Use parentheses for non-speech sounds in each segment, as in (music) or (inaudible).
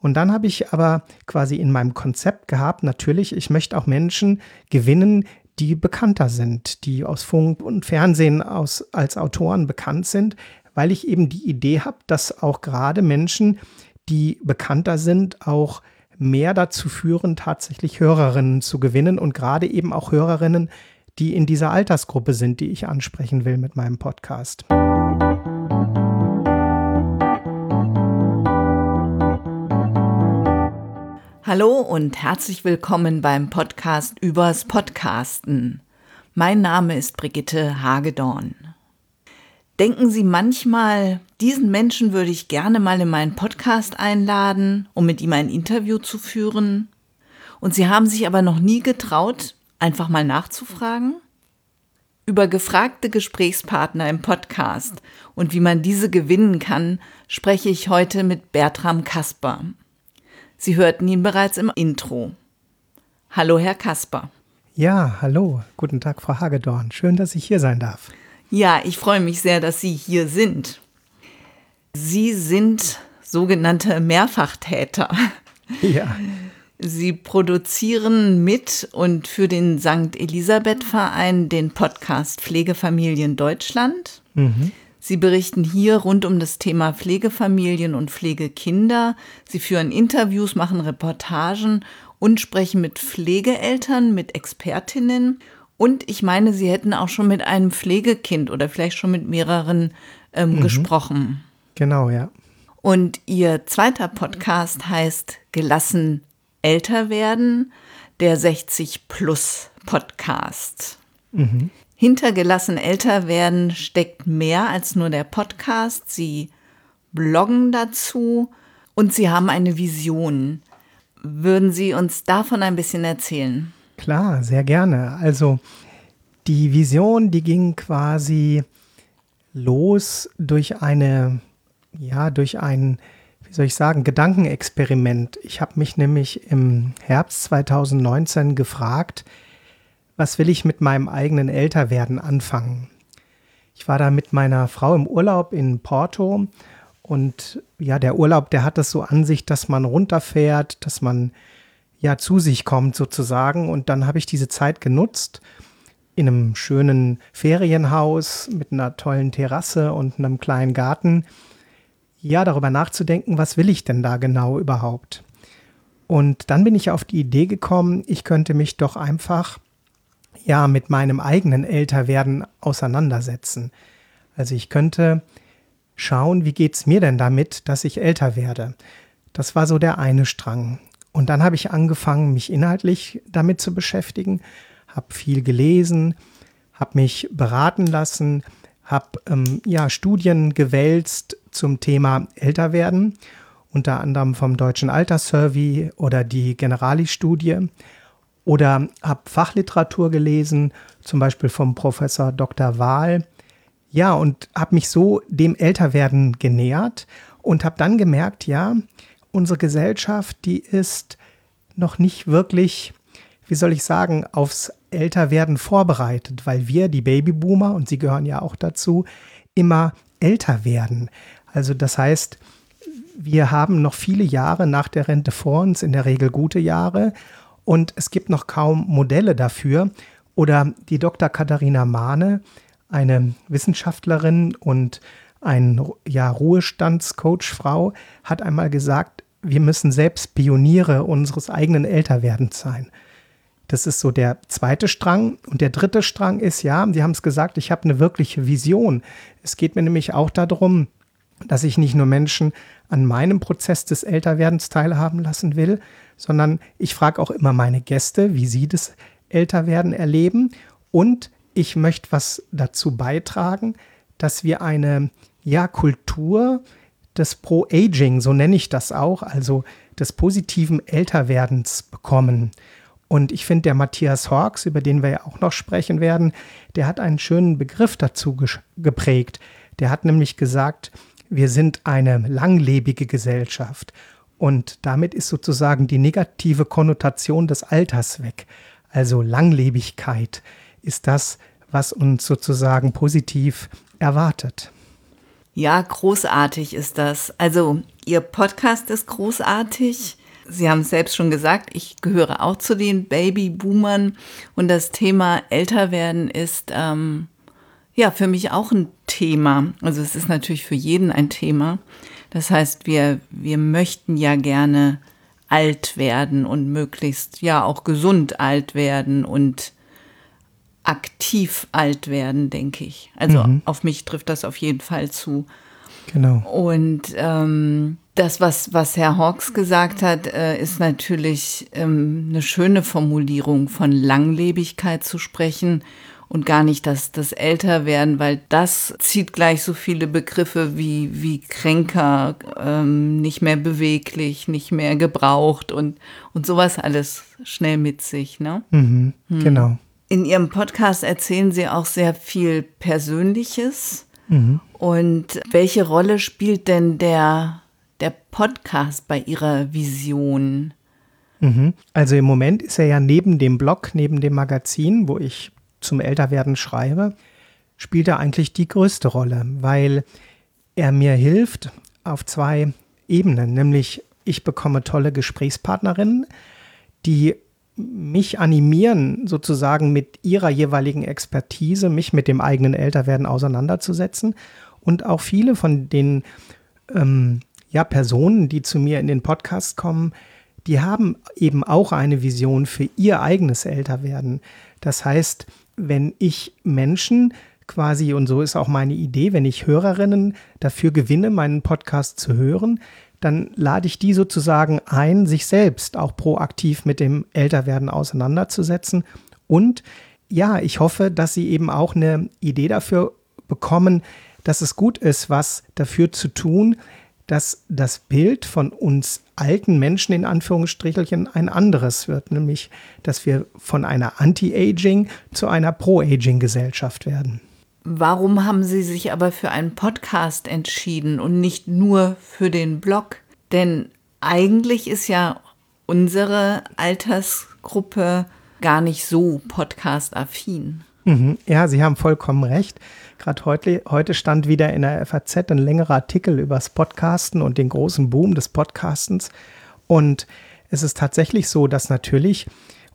Und dann habe ich aber quasi in meinem Konzept gehabt, natürlich, ich möchte auch Menschen gewinnen, die bekannter sind, die aus Funk und Fernsehen aus, als Autoren bekannt sind, weil ich eben die Idee habe, dass auch gerade Menschen, die bekannter sind, auch mehr dazu führen, tatsächlich Hörerinnen zu gewinnen und gerade eben auch Hörerinnen, die in dieser Altersgruppe sind, die ich ansprechen will mit meinem Podcast. Hallo und herzlich willkommen beim Podcast übers Podcasten. Mein Name ist Brigitte Hagedorn. Denken Sie manchmal, diesen Menschen würde ich gerne mal in meinen Podcast einladen, um mit ihm ein Interview zu führen? Und Sie haben sich aber noch nie getraut, einfach mal nachzufragen? Über gefragte Gesprächspartner im Podcast und wie man diese gewinnen kann, spreche ich heute mit Bertram Kasper. Sie hörten ihn bereits im Intro. Hallo, Herr Kasper. Ja, hallo. Guten Tag, Frau Hagedorn. Schön, dass ich hier sein darf. Ja, ich freue mich sehr, dass Sie hier sind. Sie sind sogenannte Mehrfachtäter. Ja. Sie produzieren mit und für den St. Elisabeth Verein den Podcast Pflegefamilien Deutschland. Mhm. Sie berichten hier rund um das Thema Pflegefamilien und Pflegekinder. Sie führen Interviews, machen Reportagen und sprechen mit Pflegeeltern, mit Expertinnen. Und ich meine, Sie hätten auch schon mit einem Pflegekind oder vielleicht schon mit mehreren ähm, mhm. gesprochen. Genau, ja. Und Ihr zweiter Podcast heißt Gelassen älter werden, der 60 Plus Podcast. Mhm. Hintergelassen älter werden steckt mehr als nur der Podcast. Sie bloggen dazu und Sie haben eine Vision. Würden Sie uns davon ein bisschen erzählen? Klar, sehr gerne. Also die Vision, die ging quasi los durch eine, ja, durch ein, wie soll ich sagen, Gedankenexperiment. Ich habe mich nämlich im Herbst 2019 gefragt, was will ich mit meinem eigenen Älterwerden anfangen? Ich war da mit meiner Frau im Urlaub in Porto und ja, der Urlaub, der hat es so an sich, dass man runterfährt, dass man ja zu sich kommt sozusagen. Und dann habe ich diese Zeit genutzt in einem schönen Ferienhaus mit einer tollen Terrasse und einem kleinen Garten, ja, darüber nachzudenken, was will ich denn da genau überhaupt? Und dann bin ich auf die Idee gekommen, ich könnte mich doch einfach ja mit meinem eigenen Älterwerden auseinandersetzen. Also ich könnte schauen, wie geht es mir denn damit, dass ich älter werde. Das war so der eine Strang. Und dann habe ich angefangen, mich inhaltlich damit zu beschäftigen, habe viel gelesen, habe mich beraten lassen, habe ähm, ja, Studien gewälzt zum Thema Älterwerden, unter anderem vom Deutschen Alterssurvey oder die Generali-Studie oder habe Fachliteratur gelesen, zum Beispiel vom Professor Dr. Wahl. Ja, und habe mich so dem Älterwerden genähert und habe dann gemerkt, ja, unsere Gesellschaft, die ist noch nicht wirklich, wie soll ich sagen, aufs Älterwerden vorbereitet, weil wir, die Babyboomer, und Sie gehören ja auch dazu, immer älter werden. Also das heißt, wir haben noch viele Jahre nach der Rente vor uns, in der Regel gute Jahre und es gibt noch kaum Modelle dafür. Oder die Dr. Katharina Mahne, eine Wissenschaftlerin und ein ja, Ruhestandscoach-Frau, hat einmal gesagt, wir müssen selbst Pioniere unseres eigenen Älterwerdens sein. Das ist so der zweite Strang. Und der dritte Strang ist, ja, Sie haben es gesagt, ich habe eine wirkliche Vision. Es geht mir nämlich auch darum, dass ich nicht nur Menschen an meinem Prozess des Älterwerdens teilhaben lassen will, sondern ich frage auch immer meine Gäste, wie sie das Älterwerden erleben. Und ich möchte was dazu beitragen, dass wir eine ja, Kultur des Pro-Aging, so nenne ich das auch, also des positiven Älterwerdens bekommen. Und ich finde, der Matthias Hawks, über den wir ja auch noch sprechen werden, der hat einen schönen Begriff dazu geprägt. Der hat nämlich gesagt, wir sind eine langlebige Gesellschaft. Und damit ist sozusagen die negative Konnotation des Alters weg. Also Langlebigkeit ist das, was uns sozusagen positiv erwartet. Ja, großartig ist das. Also, Ihr Podcast ist großartig. Sie haben es selbst schon gesagt, ich gehöre auch zu den Babyboomern und das Thema Älterwerden ist ähm, ja für mich auch ein Thema. Also es ist natürlich für jeden ein Thema. Das heißt, wir, wir möchten ja gerne alt werden und möglichst ja auch gesund alt werden und aktiv alt werden, denke ich. Also mhm. auf mich trifft das auf jeden Fall zu. Genau. Und ähm, das, was, was Herr Hawks gesagt hat, äh, ist natürlich ähm, eine schöne Formulierung, von Langlebigkeit zu sprechen und gar nicht das, das Älterwerden, weil das zieht gleich so viele Begriffe wie, wie kränker, ähm, nicht mehr beweglich, nicht mehr gebraucht und, und sowas alles schnell mit sich. Ne? Mhm, hm. Genau. In Ihrem Podcast erzählen Sie auch sehr viel Persönliches. Mhm. Und welche Rolle spielt denn der, der Podcast bei Ihrer Vision? Mhm. Also im Moment ist er ja neben dem Blog, neben dem Magazin, wo ich zum Älterwerden schreibe, spielt er eigentlich die größte Rolle, weil er mir hilft auf zwei Ebenen, nämlich ich bekomme tolle Gesprächspartnerinnen, die mich animieren, sozusagen mit ihrer jeweiligen Expertise, mich mit dem eigenen Älterwerden auseinanderzusetzen. Und auch viele von den ähm, ja, Personen, die zu mir in den Podcast kommen, die haben eben auch eine Vision für ihr eigenes Älterwerden. Das heißt, wenn ich Menschen quasi, und so ist auch meine Idee, wenn ich Hörerinnen dafür gewinne, meinen Podcast zu hören, dann lade ich die sozusagen ein, sich selbst auch proaktiv mit dem Älterwerden auseinanderzusetzen. Und ja, ich hoffe, dass sie eben auch eine Idee dafür bekommen, dass es gut ist, was dafür zu tun, dass das Bild von uns alten Menschen in Anführungsstrichelchen ein anderes wird, nämlich dass wir von einer Anti-Aging zu einer Pro-Aging-Gesellschaft werden. Warum haben Sie sich aber für einen Podcast entschieden und nicht nur für den Blog? Denn eigentlich ist ja unsere Altersgruppe gar nicht so podcast-affin. Mhm. Ja, Sie haben vollkommen recht. Gerade heute, heute stand wieder in der FAZ ein längerer Artikel über das Podcasten und den großen Boom des Podcastens. Und es ist tatsächlich so, dass natürlich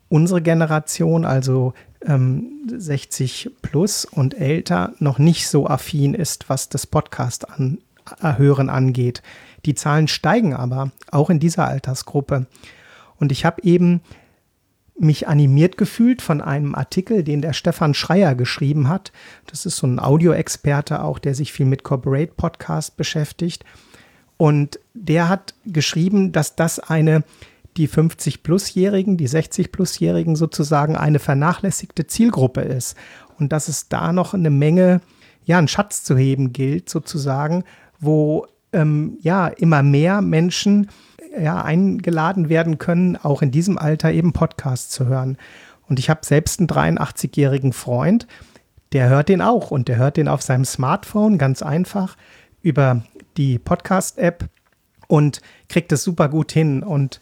unsere Generation, also ähm, 60 plus und älter, noch nicht so affin ist, was das Podcast an, äh, hören angeht. Die Zahlen steigen aber auch in dieser Altersgruppe. Und ich habe eben mich animiert gefühlt von einem Artikel, den der Stefan Schreier geschrieben hat. Das ist so ein Audioexperte auch, der sich viel mit Corporate Podcast beschäftigt. Und der hat geschrieben, dass das eine die 50-Plus-Jährigen, die 60-Plus-Jährigen sozusagen eine vernachlässigte Zielgruppe ist und dass es da noch eine Menge, ja, einen Schatz zu heben gilt sozusagen, wo ähm, ja immer mehr Menschen ja, eingeladen werden können, auch in diesem Alter eben Podcasts zu hören. Und ich habe selbst einen 83-jährigen Freund, der hört den auch und der hört den auf seinem Smartphone ganz einfach über die Podcast-App und kriegt es super gut hin. Und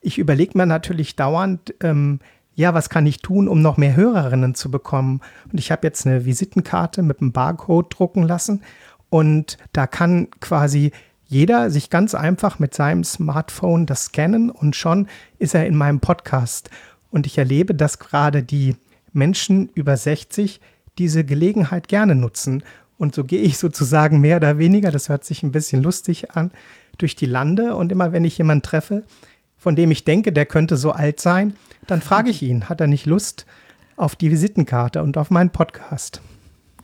ich überlege mir natürlich dauernd, ähm, ja, was kann ich tun, um noch mehr Hörerinnen zu bekommen? Und ich habe jetzt eine Visitenkarte mit einem Barcode drucken lassen und da kann quasi jeder sich ganz einfach mit seinem Smartphone das scannen und schon ist er in meinem Podcast. Und ich erlebe, dass gerade die Menschen über 60 diese Gelegenheit gerne nutzen. Und so gehe ich sozusagen mehr oder weniger, das hört sich ein bisschen lustig an, durch die Lande. Und immer wenn ich jemanden treffe, von dem ich denke, der könnte so alt sein, dann frage ich ihn, hat er nicht Lust auf die Visitenkarte und auf meinen Podcast?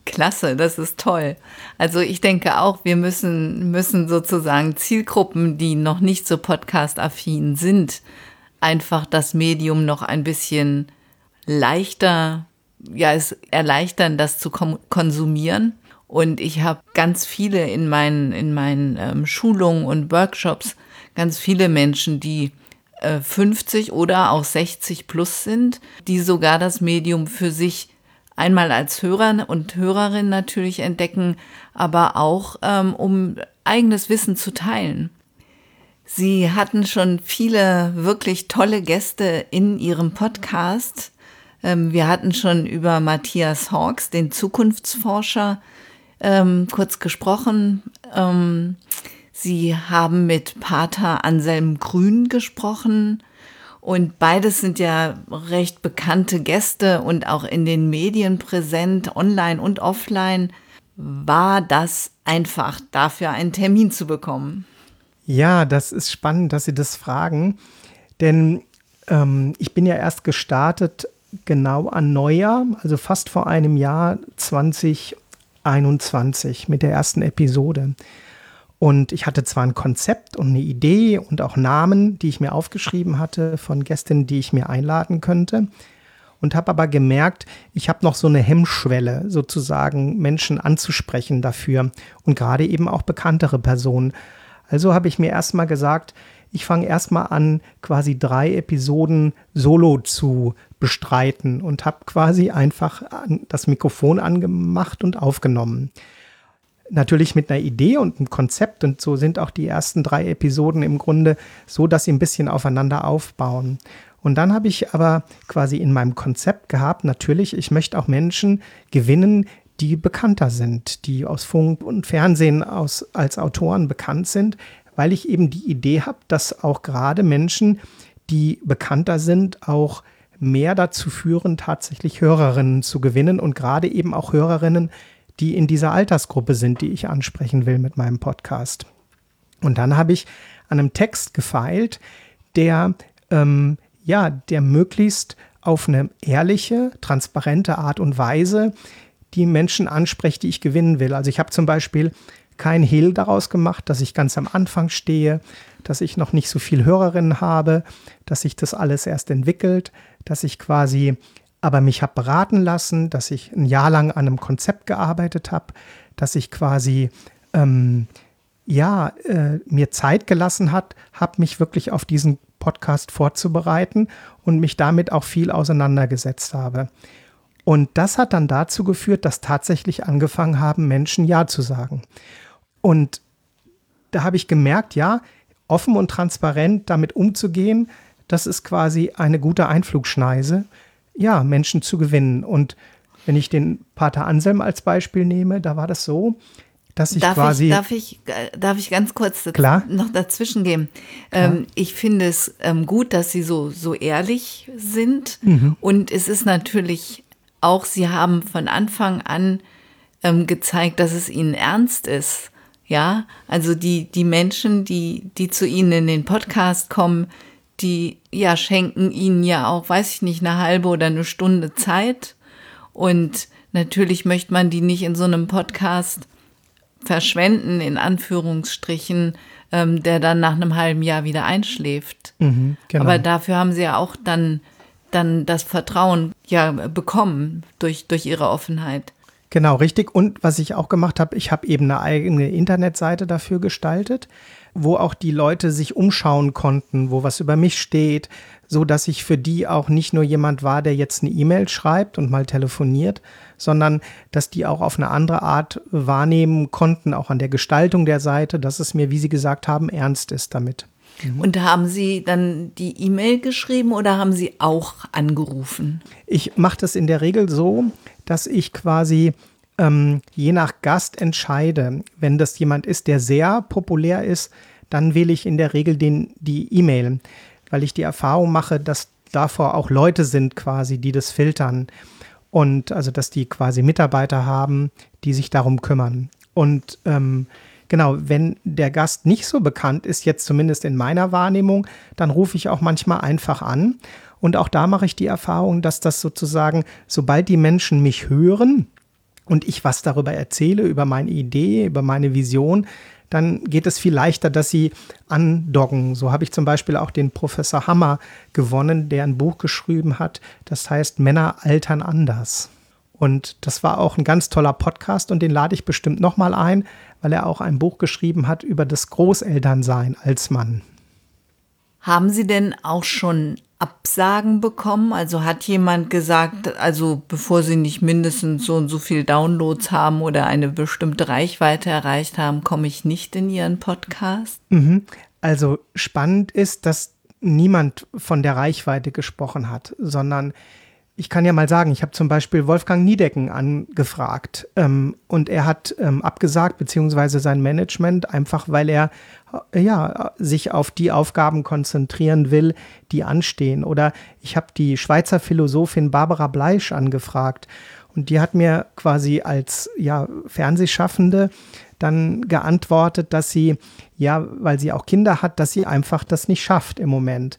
Klasse, das ist toll. Also ich denke auch, wir müssen, müssen sozusagen Zielgruppen, die noch nicht so podcast-affin sind, einfach das Medium noch ein bisschen leichter, ja, es erleichtern, das zu konsumieren. Und ich habe ganz viele in meinen, in meinen ähm, Schulungen und Workshops, ganz viele Menschen, die 50 äh, oder auch 60 plus sind, die sogar das Medium für sich einmal als Hörer und Hörerin natürlich entdecken, aber auch ähm, um eigenes Wissen zu teilen. Sie hatten schon viele wirklich tolle Gäste in Ihrem Podcast. Ähm, wir hatten schon über Matthias Hawks, den Zukunftsforscher, ähm, kurz gesprochen. Ähm, Sie haben mit Pater Anselm Grün gesprochen. Und beides sind ja recht bekannte Gäste und auch in den Medien präsent, online und offline. War das einfach dafür einen Termin zu bekommen? Ja, das ist spannend, dass Sie das fragen. Denn ähm, ich bin ja erst gestartet genau an Neujahr, also fast vor einem Jahr 2021 mit der ersten Episode. Und ich hatte zwar ein Konzept und eine Idee und auch Namen, die ich mir aufgeschrieben hatte von Gästinnen, die ich mir einladen könnte. Und habe aber gemerkt, ich habe noch so eine Hemmschwelle, sozusagen Menschen anzusprechen dafür und gerade eben auch bekanntere Personen. Also habe ich mir erstmal gesagt, ich fange erstmal an, quasi drei Episoden solo zu bestreiten und habe quasi einfach das Mikrofon angemacht und aufgenommen natürlich mit einer Idee und einem Konzept und so sind auch die ersten drei Episoden im Grunde so, dass sie ein bisschen aufeinander aufbauen. Und dann habe ich aber quasi in meinem Konzept gehabt, natürlich, ich möchte auch Menschen gewinnen, die bekannter sind, die aus Funk und Fernsehen aus, als Autoren bekannt sind, weil ich eben die Idee habe, dass auch gerade Menschen, die bekannter sind, auch mehr dazu führen, tatsächlich Hörerinnen zu gewinnen und gerade eben auch Hörerinnen, die in dieser Altersgruppe sind, die ich ansprechen will mit meinem Podcast. Und dann habe ich an einem Text gefeilt, der ähm, ja, der möglichst auf eine ehrliche, transparente Art und Weise die Menschen anspricht, die ich gewinnen will. Also ich habe zum Beispiel kein Hehl daraus gemacht, dass ich ganz am Anfang stehe, dass ich noch nicht so viel Hörerinnen habe, dass sich das alles erst entwickelt, dass ich quasi aber mich habe beraten lassen, dass ich ein Jahr lang an einem Konzept gearbeitet habe, dass ich quasi ähm, ja äh, mir Zeit gelassen hat, habe mich wirklich auf diesen Podcast vorzubereiten und mich damit auch viel auseinandergesetzt habe. Und das hat dann dazu geführt, dass tatsächlich angefangen haben, Menschen Ja zu sagen. Und da habe ich gemerkt, ja, offen und transparent damit umzugehen, das ist quasi eine gute Einflugschneise ja, Menschen zu gewinnen. Und wenn ich den Pater Anselm als Beispiel nehme, da war das so, dass ich darf quasi. Ich, darf, ich, äh, darf ich ganz kurz klar? noch dazwischen gehen? Ähm, ich finde es ähm, gut, dass Sie so, so ehrlich sind. Mhm. Und es ist natürlich auch, Sie haben von Anfang an ähm, gezeigt, dass es Ihnen ernst ist. Ja, also die, die Menschen, die, die zu Ihnen in den Podcast kommen, die ja schenken ihnen ja auch, weiß ich nicht, eine halbe oder eine Stunde Zeit. Und natürlich möchte man die nicht in so einem Podcast verschwenden, in Anführungsstrichen, ähm, der dann nach einem halben Jahr wieder einschläft. Mhm, genau. Aber dafür haben sie ja auch dann, dann das Vertrauen ja bekommen durch, durch ihre Offenheit. Genau, richtig. Und was ich auch gemacht habe, ich habe eben eine eigene Internetseite dafür gestaltet wo auch die Leute sich umschauen konnten, wo was über mich steht, so dass ich für die auch nicht nur jemand war, der jetzt eine E-Mail schreibt und mal telefoniert, sondern dass die auch auf eine andere Art wahrnehmen konnten, auch an der Gestaltung der Seite, dass es mir, wie Sie gesagt haben, ernst ist damit. Mhm. Und haben Sie dann die E-Mail geschrieben oder haben Sie auch angerufen? Ich mache das in der Regel so, dass ich quasi ähm, je nach Gast entscheide. Wenn das jemand ist, der sehr populär ist, dann wähle ich in der Regel den, die E-Mail, weil ich die Erfahrung mache, dass davor auch Leute sind quasi, die das filtern. Und also, dass die quasi Mitarbeiter haben, die sich darum kümmern. Und ähm, genau, wenn der Gast nicht so bekannt ist, jetzt zumindest in meiner Wahrnehmung, dann rufe ich auch manchmal einfach an. Und auch da mache ich die Erfahrung, dass das sozusagen, sobald die Menschen mich hören, und ich was darüber erzähle, über meine Idee, über meine Vision, dann geht es viel leichter, dass sie andoggen. So habe ich zum Beispiel auch den Professor Hammer gewonnen, der ein Buch geschrieben hat, das heißt Männer altern anders. Und das war auch ein ganz toller Podcast und den lade ich bestimmt nochmal ein, weil er auch ein Buch geschrieben hat über das Großelternsein als Mann. Haben Sie denn auch schon Absagen bekommen? Also hat jemand gesagt, also bevor sie nicht mindestens so und so viel Downloads haben oder eine bestimmte Reichweite erreicht haben, komme ich nicht in ihren Podcast? Mhm. Also spannend ist, dass niemand von der Reichweite gesprochen hat, sondern ich kann ja mal sagen, ich habe zum Beispiel Wolfgang Niedecken angefragt ähm, und er hat ähm, abgesagt, beziehungsweise sein Management, einfach weil er äh, ja, sich auf die Aufgaben konzentrieren will, die anstehen. Oder ich habe die Schweizer Philosophin Barbara Bleisch angefragt und die hat mir quasi als ja, Fernsehschaffende dann geantwortet, dass sie, ja, weil sie auch Kinder hat, dass sie einfach das nicht schafft im Moment.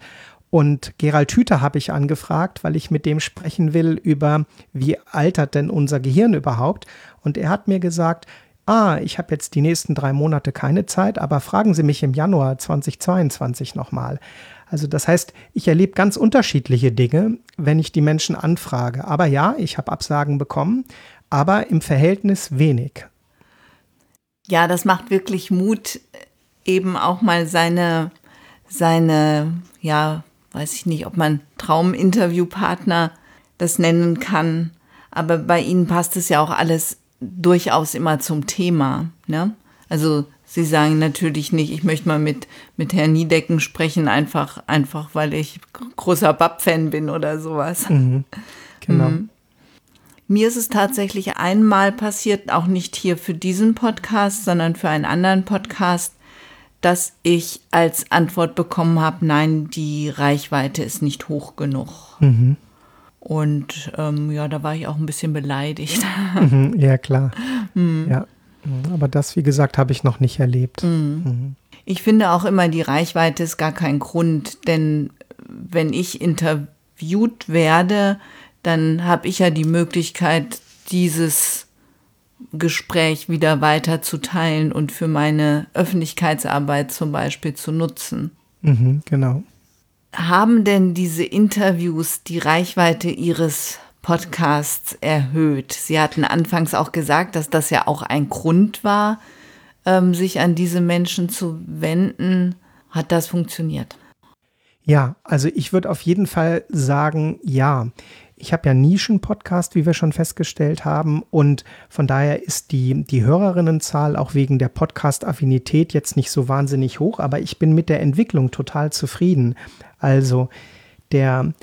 Und Gerald Hüther habe ich angefragt, weil ich mit dem sprechen will über, wie altert denn unser Gehirn überhaupt. Und er hat mir gesagt, ah, ich habe jetzt die nächsten drei Monate keine Zeit, aber fragen Sie mich im Januar 2022 nochmal. Also das heißt, ich erlebe ganz unterschiedliche Dinge, wenn ich die Menschen anfrage. Aber ja, ich habe Absagen bekommen, aber im Verhältnis wenig. Ja, das macht wirklich Mut, eben auch mal seine, seine, ja, weiß ich nicht, ob man Trauminterviewpartner das nennen kann. Aber bei Ihnen passt es ja auch alles durchaus immer zum Thema. Ne? Also Sie sagen natürlich nicht, ich möchte mal mit, mit Herrn Niedecken sprechen, einfach, einfach weil ich großer Bab-Fan bin oder sowas. Mhm, genau. Mhm. Mir ist es tatsächlich einmal passiert, auch nicht hier für diesen Podcast, sondern für einen anderen Podcast, dass ich als Antwort bekommen habe, nein, die Reichweite ist nicht hoch genug. Mhm. Und ähm, ja, da war ich auch ein bisschen beleidigt. (laughs) Mhm, ja, klar. Mhm. Ja. Aber das, wie gesagt, habe ich noch nicht erlebt. Mhm. mhm. Ich finde auch immer, die Reichweite ist gar kein Grund, denn wenn ich interviewt werde, dann habe ich ja die Möglichkeit, dieses Gespräch wieder weiter zu teilen und für meine Öffentlichkeitsarbeit zum Beispiel zu nutzen. Mhm, genau. Haben denn diese Interviews die Reichweite Ihres Podcasts erhöht? Sie hatten anfangs auch gesagt, dass das ja auch ein Grund war, ähm, sich an diese Menschen zu wenden. Hat das funktioniert? Ja, also ich würde auf jeden Fall sagen, ja. Ich habe ja Nischen-Podcast, wie wir schon festgestellt haben. Und von daher ist die, die Hörerinnenzahl auch wegen der Podcast-Affinität jetzt nicht so wahnsinnig hoch. Aber ich bin mit der Entwicklung total zufrieden. Also der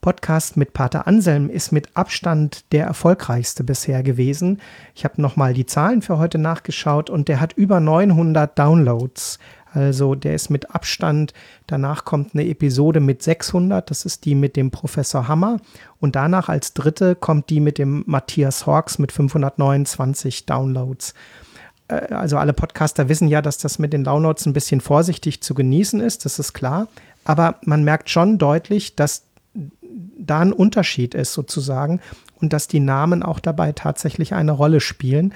Podcast mit Pater Anselm ist mit Abstand der erfolgreichste bisher gewesen. Ich habe nochmal die Zahlen für heute nachgeschaut und der hat über 900 Downloads. Also der ist mit Abstand, danach kommt eine Episode mit 600, das ist die mit dem Professor Hammer. Und danach als dritte kommt die mit dem Matthias Hawks mit 529 Downloads. Äh, also alle Podcaster wissen ja, dass das mit den Downloads ein bisschen vorsichtig zu genießen ist, das ist klar. Aber man merkt schon deutlich, dass da ein Unterschied ist sozusagen und dass die Namen auch dabei tatsächlich eine Rolle spielen.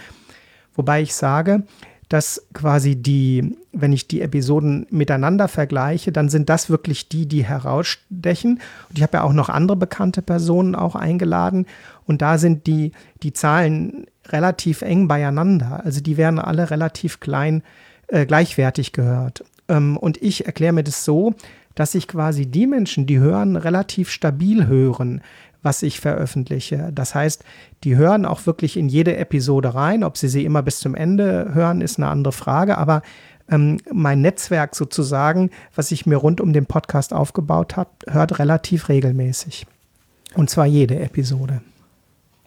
Wobei ich sage, dass quasi die, wenn ich die Episoden miteinander vergleiche, dann sind das wirklich die, die herausstechen. Und ich habe ja auch noch andere bekannte Personen auch eingeladen. Und da sind die, die Zahlen relativ eng beieinander. Also die werden alle relativ klein, äh, gleichwertig gehört. Ähm, und ich erkläre mir das so, dass ich quasi die Menschen, die hören, relativ stabil hören was ich veröffentliche. Das heißt, die hören auch wirklich in jede Episode rein. Ob sie sie immer bis zum Ende hören, ist eine andere Frage. Aber ähm, mein Netzwerk sozusagen, was ich mir rund um den Podcast aufgebaut habe, hört relativ regelmäßig. Und zwar jede Episode.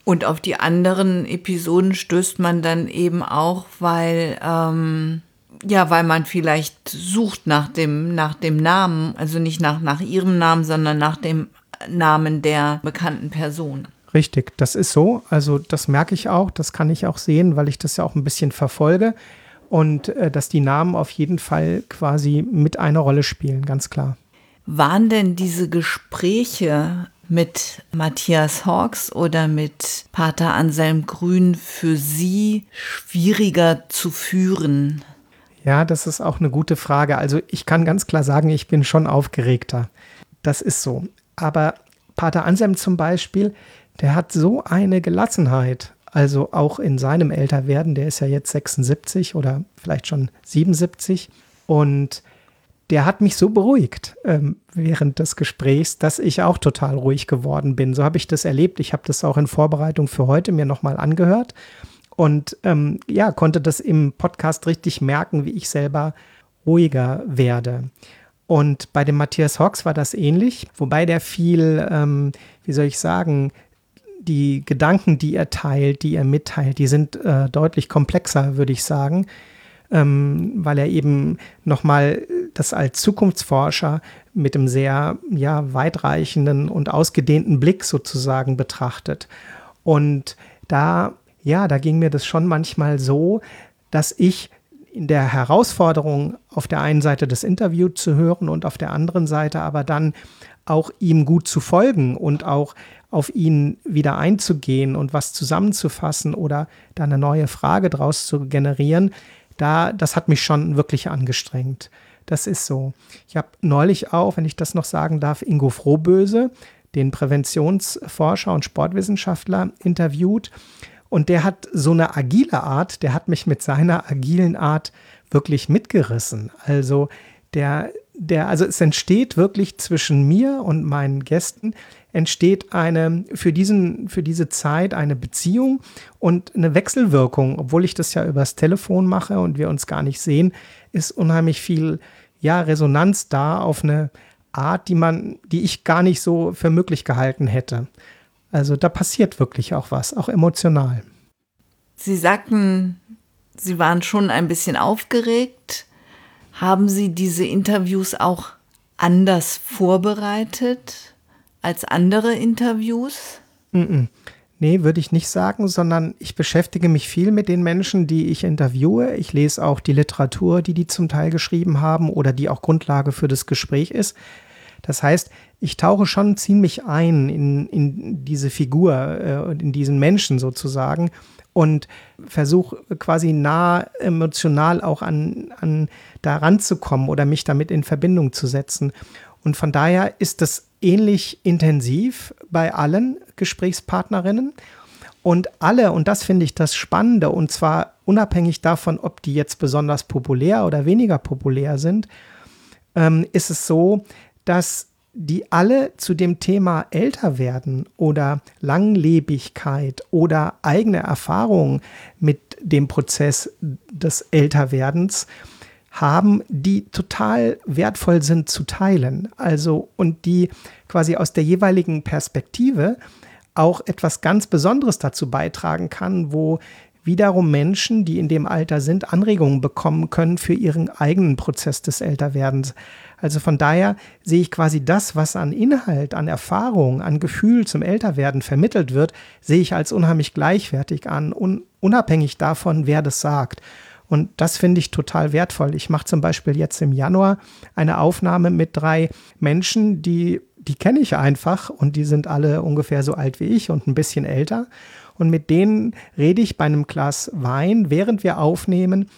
Und auf die anderen Episoden stößt man dann eben auch, weil ähm, ja, weil man vielleicht sucht nach dem nach dem Namen, also nicht nach nach ihrem Namen, sondern nach dem Namen der bekannten Person. Richtig, das ist so. Also das merke ich auch, das kann ich auch sehen, weil ich das ja auch ein bisschen verfolge und äh, dass die Namen auf jeden Fall quasi mit einer Rolle spielen, ganz klar. Waren denn diese Gespräche mit Matthias Hawks oder mit Pater Anselm Grün für Sie schwieriger zu führen? Ja, das ist auch eine gute Frage. Also ich kann ganz klar sagen, ich bin schon aufgeregter. Das ist so. Aber Pater Anselm zum Beispiel, der hat so eine Gelassenheit, also auch in seinem Älterwerden, der ist ja jetzt 76 oder vielleicht schon 77 und der hat mich so beruhigt ähm, während des Gesprächs, dass ich auch total ruhig geworden bin. So habe ich das erlebt. Ich habe das auch in Vorbereitung für heute mir nochmal angehört und ähm, ja, konnte das im Podcast richtig merken, wie ich selber ruhiger werde. Und bei dem Matthias Hawks war das ähnlich, wobei der viel, ähm, wie soll ich sagen, die Gedanken, die er teilt, die er mitteilt, die sind äh, deutlich komplexer, würde ich sagen, ähm, weil er eben nochmal das als Zukunftsforscher mit einem sehr ja, weitreichenden und ausgedehnten Blick sozusagen betrachtet. Und da, ja, da ging mir das schon manchmal so, dass ich in der Herausforderung auf der einen Seite das Interview zu hören und auf der anderen Seite aber dann auch ihm gut zu folgen und auch auf ihn wieder einzugehen und was zusammenzufassen oder da eine neue Frage draus zu generieren, da, das hat mich schon wirklich angestrengt. Das ist so. Ich habe neulich auch, wenn ich das noch sagen darf, Ingo Frohböse, den Präventionsforscher und Sportwissenschaftler, interviewt. Und der hat so eine agile Art, der hat mich mit seiner agilen Art wirklich mitgerissen. Also der, der, also es entsteht wirklich zwischen mir und meinen Gästen entsteht eine für diesen für diese Zeit eine Beziehung und eine Wechselwirkung, obwohl ich das ja übers Telefon mache und wir uns gar nicht sehen, ist unheimlich viel ja Resonanz da auf eine Art, die man, die ich gar nicht so für möglich gehalten hätte. Also da passiert wirklich auch was, auch emotional. Sie sagten, Sie waren schon ein bisschen aufgeregt. Haben Sie diese Interviews auch anders vorbereitet als andere Interviews? Mm -mm. Nee, würde ich nicht sagen, sondern ich beschäftige mich viel mit den Menschen, die ich interviewe. Ich lese auch die Literatur, die die zum Teil geschrieben haben oder die auch Grundlage für das Gespräch ist. Das heißt, ich tauche schon ziemlich ein in, in diese Figur, äh, in diesen Menschen sozusagen und versuche quasi nah emotional auch an, an da ranzukommen oder mich damit in Verbindung zu setzen. Und von daher ist das ähnlich intensiv bei allen Gesprächspartnerinnen. Und alle, und das finde ich das Spannende, und zwar unabhängig davon, ob die jetzt besonders populär oder weniger populär sind, ähm, ist es so, dass die alle zu dem Thema älter werden oder Langlebigkeit oder eigene Erfahrungen mit dem Prozess des Älterwerdens haben, die total wertvoll sind zu teilen. Also und die quasi aus der jeweiligen Perspektive auch etwas ganz Besonderes dazu beitragen kann, wo wiederum Menschen, die in dem Alter sind, Anregungen bekommen können für ihren eigenen Prozess des Älterwerdens. Also von daher sehe ich quasi das, was an Inhalt, an Erfahrung, an Gefühl zum Älterwerden vermittelt wird, sehe ich als unheimlich gleichwertig an, un unabhängig davon, wer das sagt. Und das finde ich total wertvoll. Ich mache zum Beispiel jetzt im Januar eine Aufnahme mit drei Menschen, die, die kenne ich einfach und die sind alle ungefähr so alt wie ich und ein bisschen älter. Und mit denen rede ich bei einem Glas Wein, während wir aufnehmen,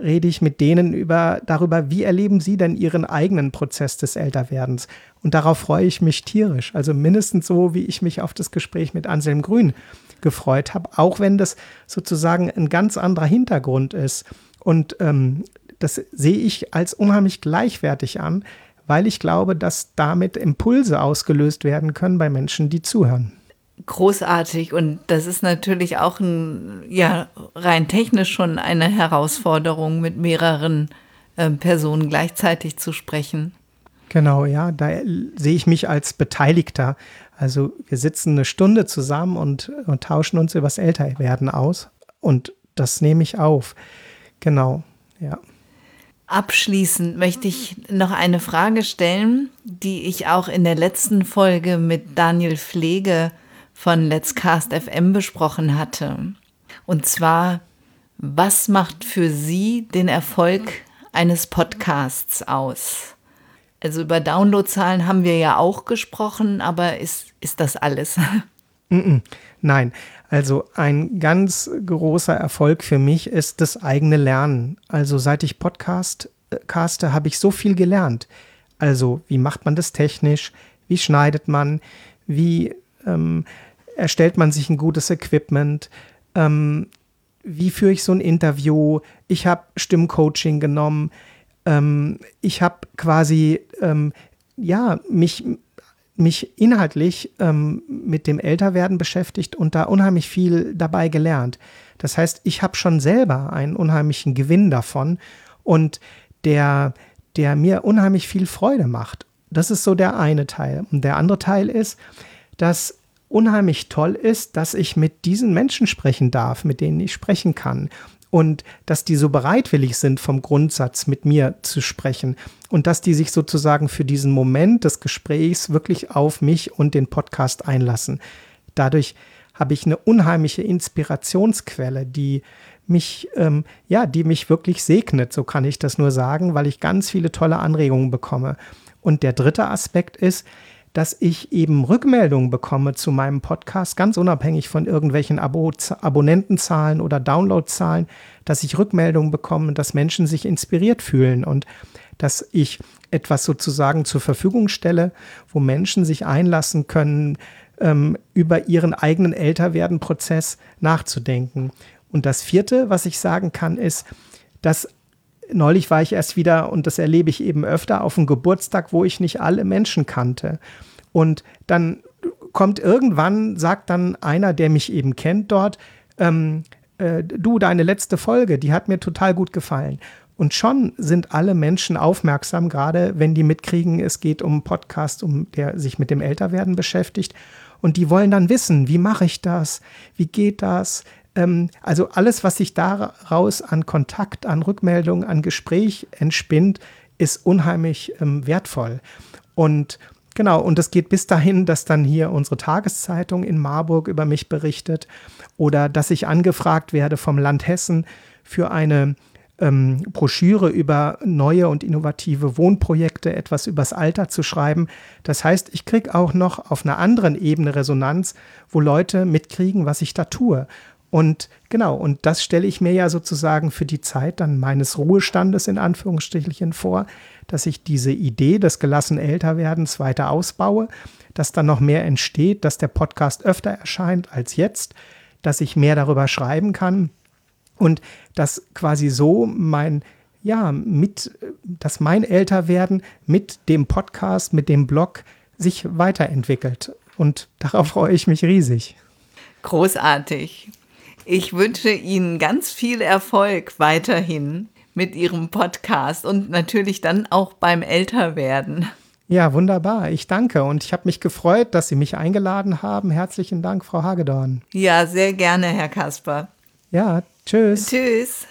rede ich mit denen über, darüber, wie erleben sie denn ihren eigenen Prozess des Älterwerdens. Und darauf freue ich mich tierisch. Also mindestens so, wie ich mich auf das Gespräch mit Anselm Grün gefreut habe, auch wenn das sozusagen ein ganz anderer Hintergrund ist. Und ähm, das sehe ich als unheimlich gleichwertig an, weil ich glaube, dass damit Impulse ausgelöst werden können bei Menschen, die zuhören großartig und das ist natürlich auch ein, ja, rein technisch schon eine Herausforderung, mit mehreren äh, Personen gleichzeitig zu sprechen. Genau, ja, da sehe ich mich als Beteiligter. Also wir sitzen eine Stunde zusammen und, und tauschen uns über das Älterwerden aus und das nehme ich auf. Genau, ja. Abschließend möchte ich noch eine Frage stellen, die ich auch in der letzten Folge mit Daniel Pflege von Let's Cast FM besprochen hatte. Und zwar, was macht für Sie den Erfolg eines Podcasts aus? Also über Downloadzahlen haben wir ja auch gesprochen, aber ist, ist das alles? Nein, also ein ganz großer Erfolg für mich ist das eigene Lernen. Also seit ich Podcast äh, caste, habe ich so viel gelernt. Also wie macht man das technisch? Wie schneidet man? Wie ähm, erstellt man sich ein gutes Equipment? Ähm, wie führe ich so ein Interview? Ich habe Stimmcoaching genommen. Ähm, ich habe quasi, ähm, ja, mich, mich inhaltlich ähm, mit dem Älterwerden beschäftigt und da unheimlich viel dabei gelernt. Das heißt, ich habe schon selber einen unheimlichen Gewinn davon und der, der mir unheimlich viel Freude macht. Das ist so der eine Teil. Und der andere Teil ist, dass unheimlich toll ist, dass ich mit diesen Menschen sprechen darf, mit denen ich sprechen kann. Und dass die so bereitwillig sind, vom Grundsatz mit mir zu sprechen. Und dass die sich sozusagen für diesen Moment des Gesprächs wirklich auf mich und den Podcast einlassen. Dadurch habe ich eine unheimliche Inspirationsquelle, die mich, ähm, ja, die mich wirklich segnet, so kann ich das nur sagen, weil ich ganz viele tolle Anregungen bekomme. Und der dritte Aspekt ist, dass ich eben Rückmeldungen bekomme zu meinem Podcast, ganz unabhängig von irgendwelchen Abo Abonnentenzahlen oder Downloadzahlen, dass ich Rückmeldungen bekomme, dass Menschen sich inspiriert fühlen und dass ich etwas sozusagen zur Verfügung stelle, wo Menschen sich einlassen können, ähm, über ihren eigenen Älterwerden-Prozess nachzudenken. Und das vierte, was ich sagen kann, ist, dass neulich war ich erst wieder, und das erlebe ich eben öfter, auf einem Geburtstag, wo ich nicht alle Menschen kannte. Und dann kommt irgendwann, sagt dann einer, der mich eben kennt dort, ähm, äh, du, deine letzte Folge, die hat mir total gut gefallen. Und schon sind alle Menschen aufmerksam, gerade wenn die mitkriegen, es geht um einen Podcast, um der sich mit dem Älterwerden beschäftigt. Und die wollen dann wissen, wie mache ich das? Wie geht das? Ähm, also alles, was sich daraus an Kontakt, an Rückmeldung, an Gespräch entspinnt, ist unheimlich ähm, wertvoll. Und genau, und es geht bis dahin, dass dann hier unsere Tageszeitung in Marburg über mich berichtet oder dass ich angefragt werde vom Land Hessen für eine ähm, Broschüre über neue und innovative Wohnprojekte, etwas übers Alter zu schreiben. Das heißt, ich kriege auch noch auf einer anderen Ebene Resonanz, wo Leute mitkriegen, was ich da tue. Und genau, und das stelle ich mir ja sozusagen für die Zeit dann meines Ruhestandes in Anführungsstrichen vor, dass ich diese Idee des gelassen Älterwerdens weiter ausbaue, dass dann noch mehr entsteht, dass der Podcast öfter erscheint als jetzt, dass ich mehr darüber schreiben kann und dass quasi so mein ja, mit, dass mein Älterwerden mit dem Podcast, mit dem Blog sich weiterentwickelt. Und darauf freue ich mich riesig. Großartig. Ich wünsche Ihnen ganz viel Erfolg weiterhin mit Ihrem Podcast und natürlich dann auch beim Älterwerden. Ja, wunderbar. Ich danke und ich habe mich gefreut, dass Sie mich eingeladen haben. Herzlichen Dank, Frau Hagedorn. Ja, sehr gerne, Herr Kasper. Ja, tschüss. Tschüss.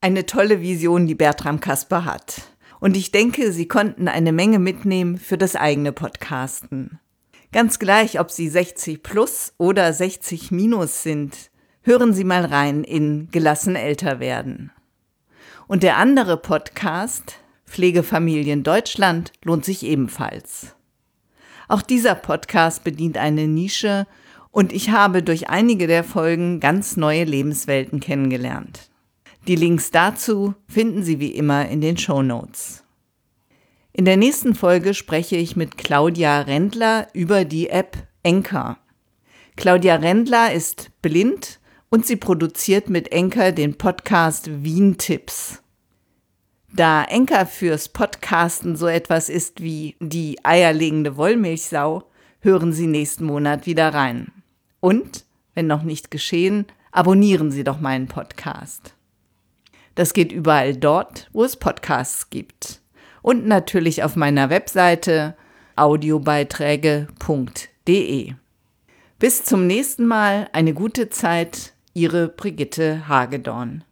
Eine tolle Vision, die Bertram Kasper hat. Und ich denke, Sie konnten eine Menge mitnehmen für das eigene Podcasten. Ganz gleich, ob Sie 60 plus oder 60 minus sind, hören Sie mal rein in Gelassen älter werden. Und der andere Podcast, Pflegefamilien Deutschland, lohnt sich ebenfalls. Auch dieser Podcast bedient eine Nische und ich habe durch einige der Folgen ganz neue Lebenswelten kennengelernt. Die Links dazu finden Sie wie immer in den Show Notes. In der nächsten Folge spreche ich mit Claudia Rendler über die App Enker. Claudia Rendler ist blind und sie produziert mit Enker den Podcast Wien Tipps. Da Enker fürs Podcasten so etwas ist wie die eierlegende Wollmilchsau, hören Sie nächsten Monat wieder rein. Und, wenn noch nicht geschehen, abonnieren Sie doch meinen Podcast. Das geht überall dort, wo es Podcasts gibt. Und natürlich auf meiner Webseite audiobeiträge.de. Bis zum nächsten Mal, eine gute Zeit Ihre Brigitte Hagedorn.